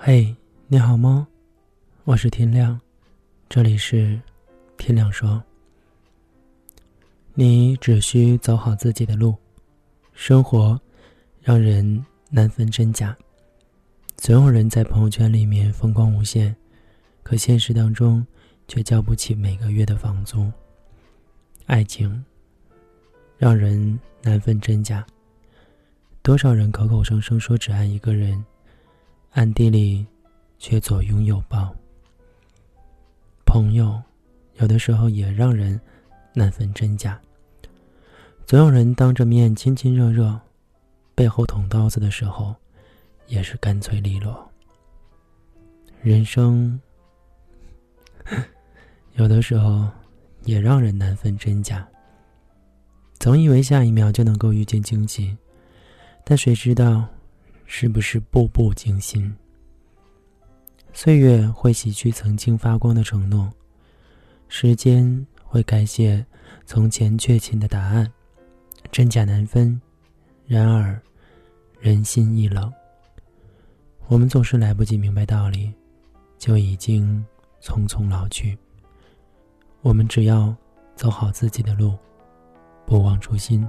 嘿，你好吗？我是天亮，这里是天亮说。你只需走好自己的路，生活让人难分真假。总有人在朋友圈里面风光无限，可现实当中却交不起每个月的房租。爱情让人难分真假。多少人口口声声说只爱一个人，暗地里却左拥右抱。朋友有的时候也让人难分真假。总有人当着面亲亲热热，背后捅刀子的时候，也是干脆利落。人生 有的时候也让人难分真假。总以为下一秒就能够遇见惊喜。但谁知道，是不是步步惊心？岁月会洗去曾经发光的承诺，时间会改写从前确信的答案，真假难分。然而，人心易冷。我们总是来不及明白道理，就已经匆匆老去。我们只要走好自己的路，不忘初心。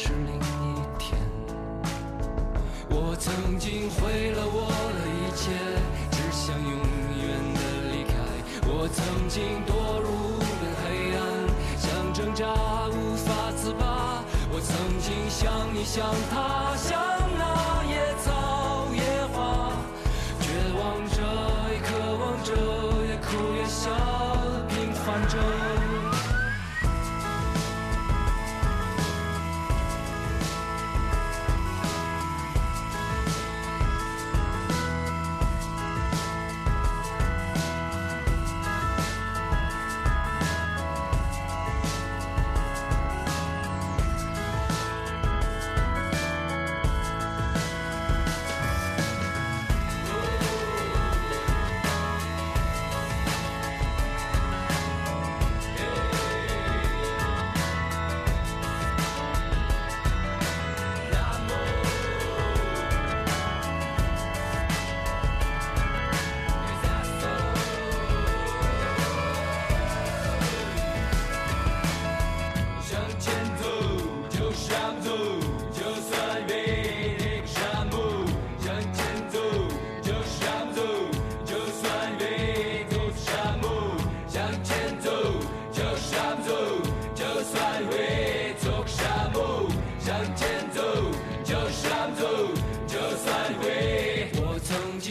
是另一天，我曾经毁了我的一切，只想永远的离开。我曾经堕入无边黑暗，想挣扎无法自拔。我曾经像你，像他，像那野草野花，绝望着，也渴望着，也哭也笑，平凡着。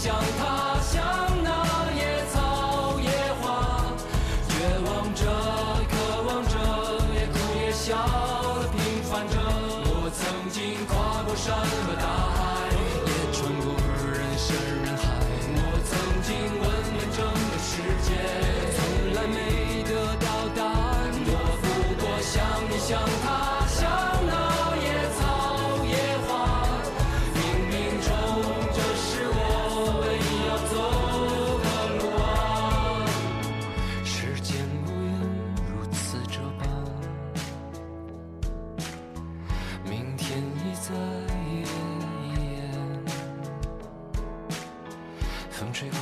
想他。风吹过